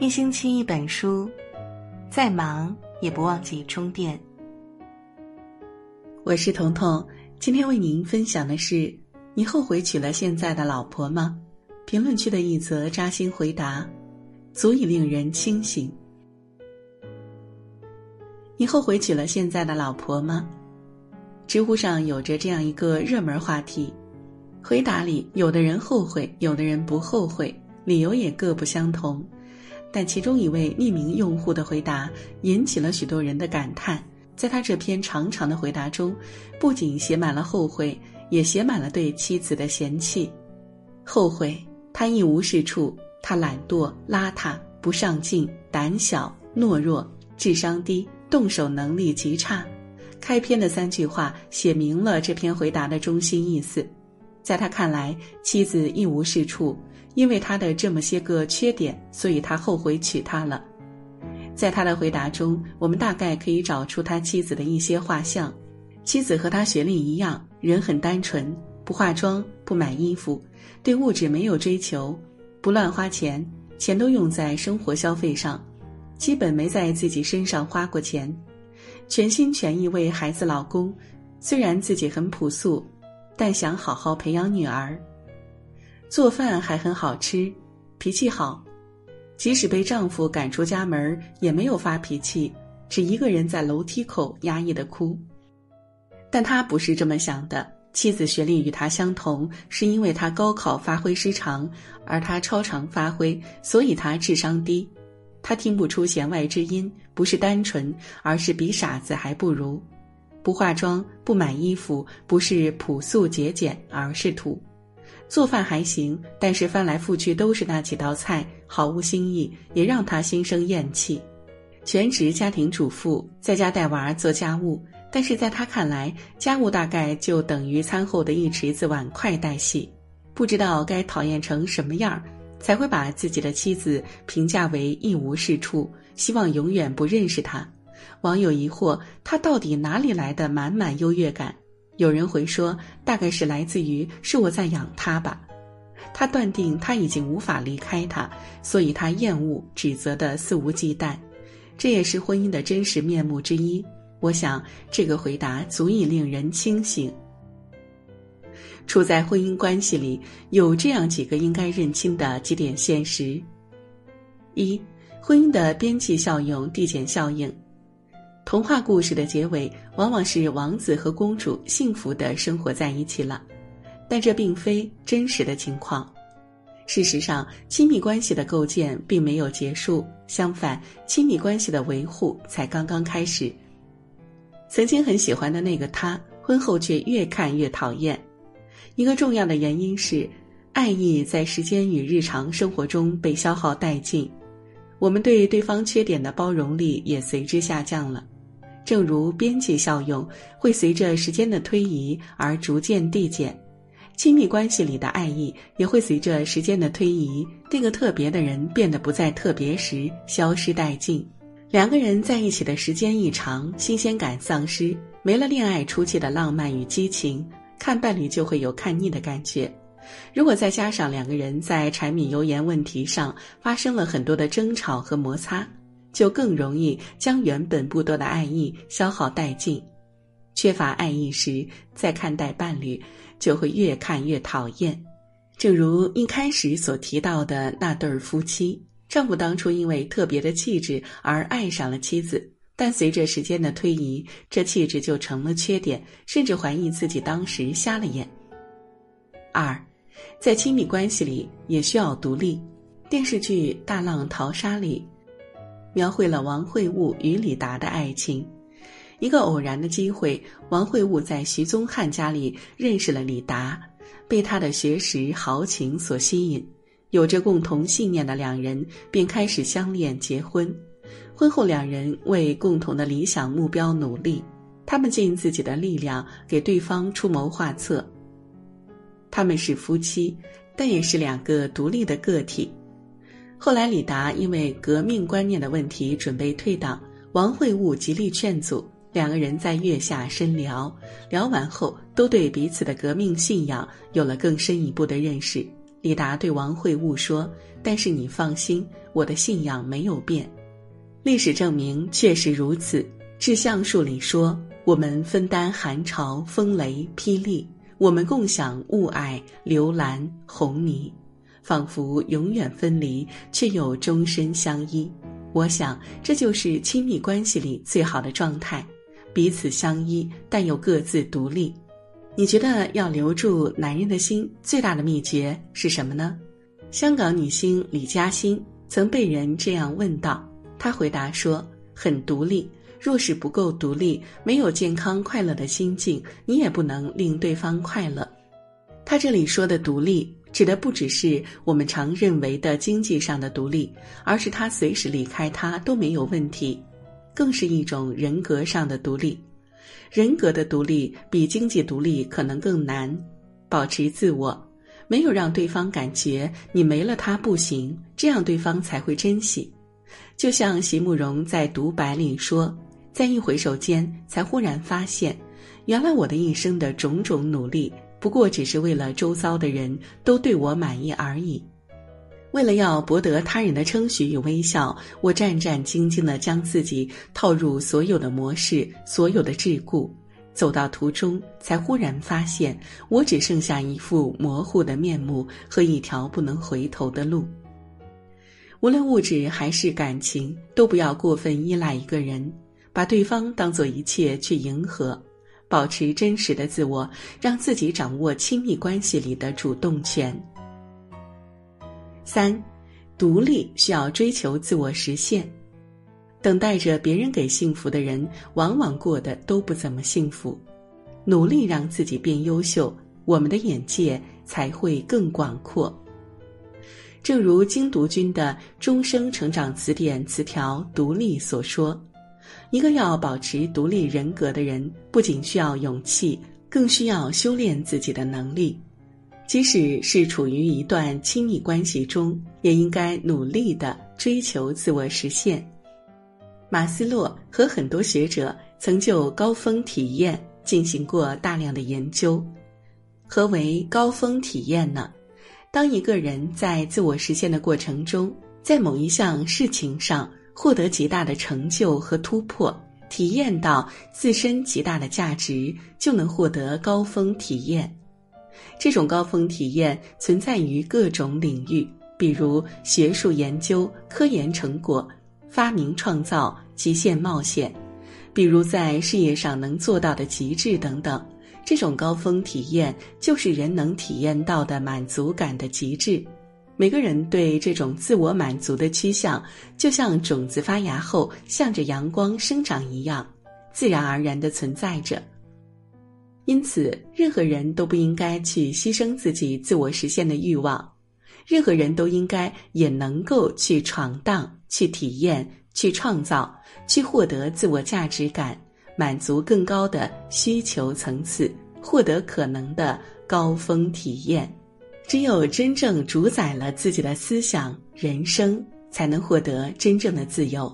一星期一本书，再忙也不忘记充电。我是彤彤，今天为您分享的是：你后悔娶了现在的老婆吗？评论区的一则扎心回答，足以令人清醒。你后悔娶了现在的老婆吗？知乎上有着这样一个热门话题，回答里有的人后悔，有的人不后悔，理由也各不相同。但其中一位匿名用户的回答引起了许多人的感叹。在他这篇长长的回答中，不仅写满了后悔，也写满了对妻子的嫌弃。后悔他一无是处，他懒惰、邋遢、不上进、胆小、懦弱、智商低、动手能力极差。开篇的三句话写明了这篇回答的中心意思。在他看来，妻子一无是处。因为他的这么些个缺点，所以他后悔娶她了。在他的回答中，我们大概可以找出他妻子的一些画像。妻子和他学历一样，人很单纯，不化妆，不买衣服，对物质没有追求，不乱花钱，钱都用在生活消费上，基本没在自己身上花过钱，全心全意为孩子老公。虽然自己很朴素，但想好好培养女儿。做饭还很好吃，脾气好，即使被丈夫赶出家门也没有发脾气，只一个人在楼梯口压抑的哭。但他不是这么想的，妻子学历与他相同，是因为他高考发挥失常，而他超常发挥，所以他智商低。他听不出弦外之音，不是单纯，而是比傻子还不如。不化妆，不买衣服，不是朴素节俭，而是土。做饭还行，但是翻来覆去都是那几道菜，毫无新意，也让他心生厌弃。全职家庭主妇，在家带娃做家务，但是在他看来，家务大概就等于餐后的一池子碗筷带戏。不知道该讨厌成什么样儿，才会把自己的妻子评价为一无是处，希望永远不认识他。网友疑惑，他到底哪里来的满满优越感？有人回说，大概是来自于是我在养他吧。他断定他已经无法离开他，所以他厌恶、指责的肆无忌惮。这也是婚姻的真实面目之一。我想，这个回答足以令人清醒。处在婚姻关系里，有这样几个应该认清的几点现实：一、婚姻的边际效用递减效应。童话故事的结尾往往是王子和公主幸福的生活在一起了，但这并非真实的情况。事实上，亲密关系的构建并没有结束，相反，亲密关系的维护才刚刚开始。曾经很喜欢的那个他，婚后却越看越讨厌。一个重要的原因是，爱意在时间与日常生活中被消耗殆尽，我们对对方缺点的包容力也随之下降了。正如边际效用会随着时间的推移而逐渐递减，亲密关系里的爱意也会随着时间的推移，那个特别的人变得不再特别时消失殆尽。两个人在一起的时间一长，新鲜感丧失，没了恋爱初期的浪漫与激情，看伴侣就会有看腻的感觉。如果再加上两个人在柴米油盐问题上发生了很多的争吵和摩擦。就更容易将原本不多的爱意消耗殆尽，缺乏爱意时，再看待伴侣就会越看越讨厌。正如一开始所提到的那对儿夫妻，丈夫当初因为特别的气质而爱上了妻子，但随着时间的推移，这气质就成了缺点，甚至怀疑自己当时瞎了眼。二，在亲密关系里也需要独立。电视剧《大浪淘沙》里。描绘了王会悟与李达的爱情。一个偶然的机会，王会悟在徐宗汉家里认识了李达，被他的学识豪情所吸引，有着共同信念的两人便开始相恋结婚。婚后，两人为共同的理想目标努力，他们尽自己的力量给对方出谋划策。他们是夫妻，但也是两个独立的个体。后来，李达因为革命观念的问题准备退党，王会悟极力劝阻，两个人在月下深聊，聊完后都对彼此的革命信仰有了更深一步的认识。李达对王会悟说：“但是你放心，我的信仰没有变。”历史证明确实如此。志向树里说：“我们分担寒潮、风雷、霹雳，我们共享雾霭、流岚、红霓，仿佛永远分离，却又终身相依。”我想，这就是亲密关系里最好的状态，彼此相依，但又各自独立。你觉得要留住男人的心，最大的秘诀是什么呢？香港女星李嘉欣曾被人这样问道，她回答说：“很独立。”若是不够独立，没有健康快乐的心境，你也不能令对方快乐。她这里说的独立，指的不只是我们常认为的经济上的独立，而是他随时离开他都没有问题，更是一种人格上的独立。人格的独立比经济独立可能更难。保持自我，没有让对方感觉你没了他不行，这样对方才会珍惜。就像席慕容在独白里说。在一回首间，才忽然发现，原来我的一生的种种努力，不过只是为了周遭的人都对我满意而已。为了要博得他人的称许与微笑，我战战兢兢地将自己套入所有的模式、所有的桎梏，走到途中，才忽然发现，我只剩下一副模糊的面目和一条不能回头的路。无论物质还是感情，都不要过分依赖一个人。把对方当做一切去迎合，保持真实的自我，让自己掌握亲密关系里的主动权。三，独立需要追求自我实现。等待着别人给幸福的人，往往过得都不怎么幸福。努力让自己变优秀，我们的眼界才会更广阔。正如精读君的《终生成长词典》词条“独立”所说。一个要保持独立人格的人，不仅需要勇气，更需要修炼自己的能力。即使是处于一段亲密关系中，也应该努力的追求自我实现。马斯洛和很多学者曾就高峰体验进行过大量的研究。何为高峰体验呢？当一个人在自我实现的过程中，在某一项事情上。获得极大的成就和突破，体验到自身极大的价值，就能获得高峰体验。这种高峰体验存在于各种领域，比如学术研究、科研成果、发明创造、极限冒险；比如在事业上能做到的极致等等。这种高峰体验就是人能体验到的满足感的极致。每个人对这种自我满足的趋向，就像种子发芽后向着阳光生长一样，自然而然的存在着。因此，任何人都不应该去牺牲自己自我实现的欲望，任何人都应该也能够去闯荡、去体验、去创造、去获得自我价值感，满足更高的需求层次，获得可能的高峰体验。只有真正主宰了自己的思想、人生，才能获得真正的自由。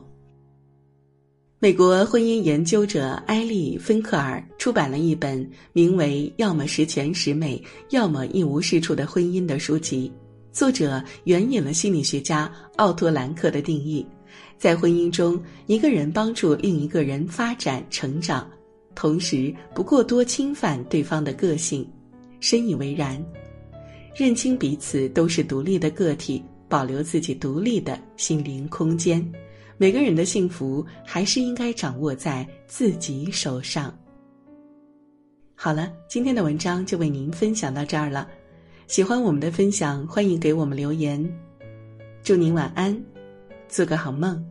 美国婚姻研究者埃利·芬克尔出版了一本名为《要么十全十美，要么一无是处的婚姻》的书籍。作者援引了心理学家奥托·兰克的定义：在婚姻中，一个人帮助另一个人发展成长，同时不过多侵犯对方的个性。深以为然。认清彼此都是独立的个体，保留自己独立的心灵空间。每个人的幸福还是应该掌握在自己手上。好了，今天的文章就为您分享到这儿了。喜欢我们的分享，欢迎给我们留言。祝您晚安，做个好梦。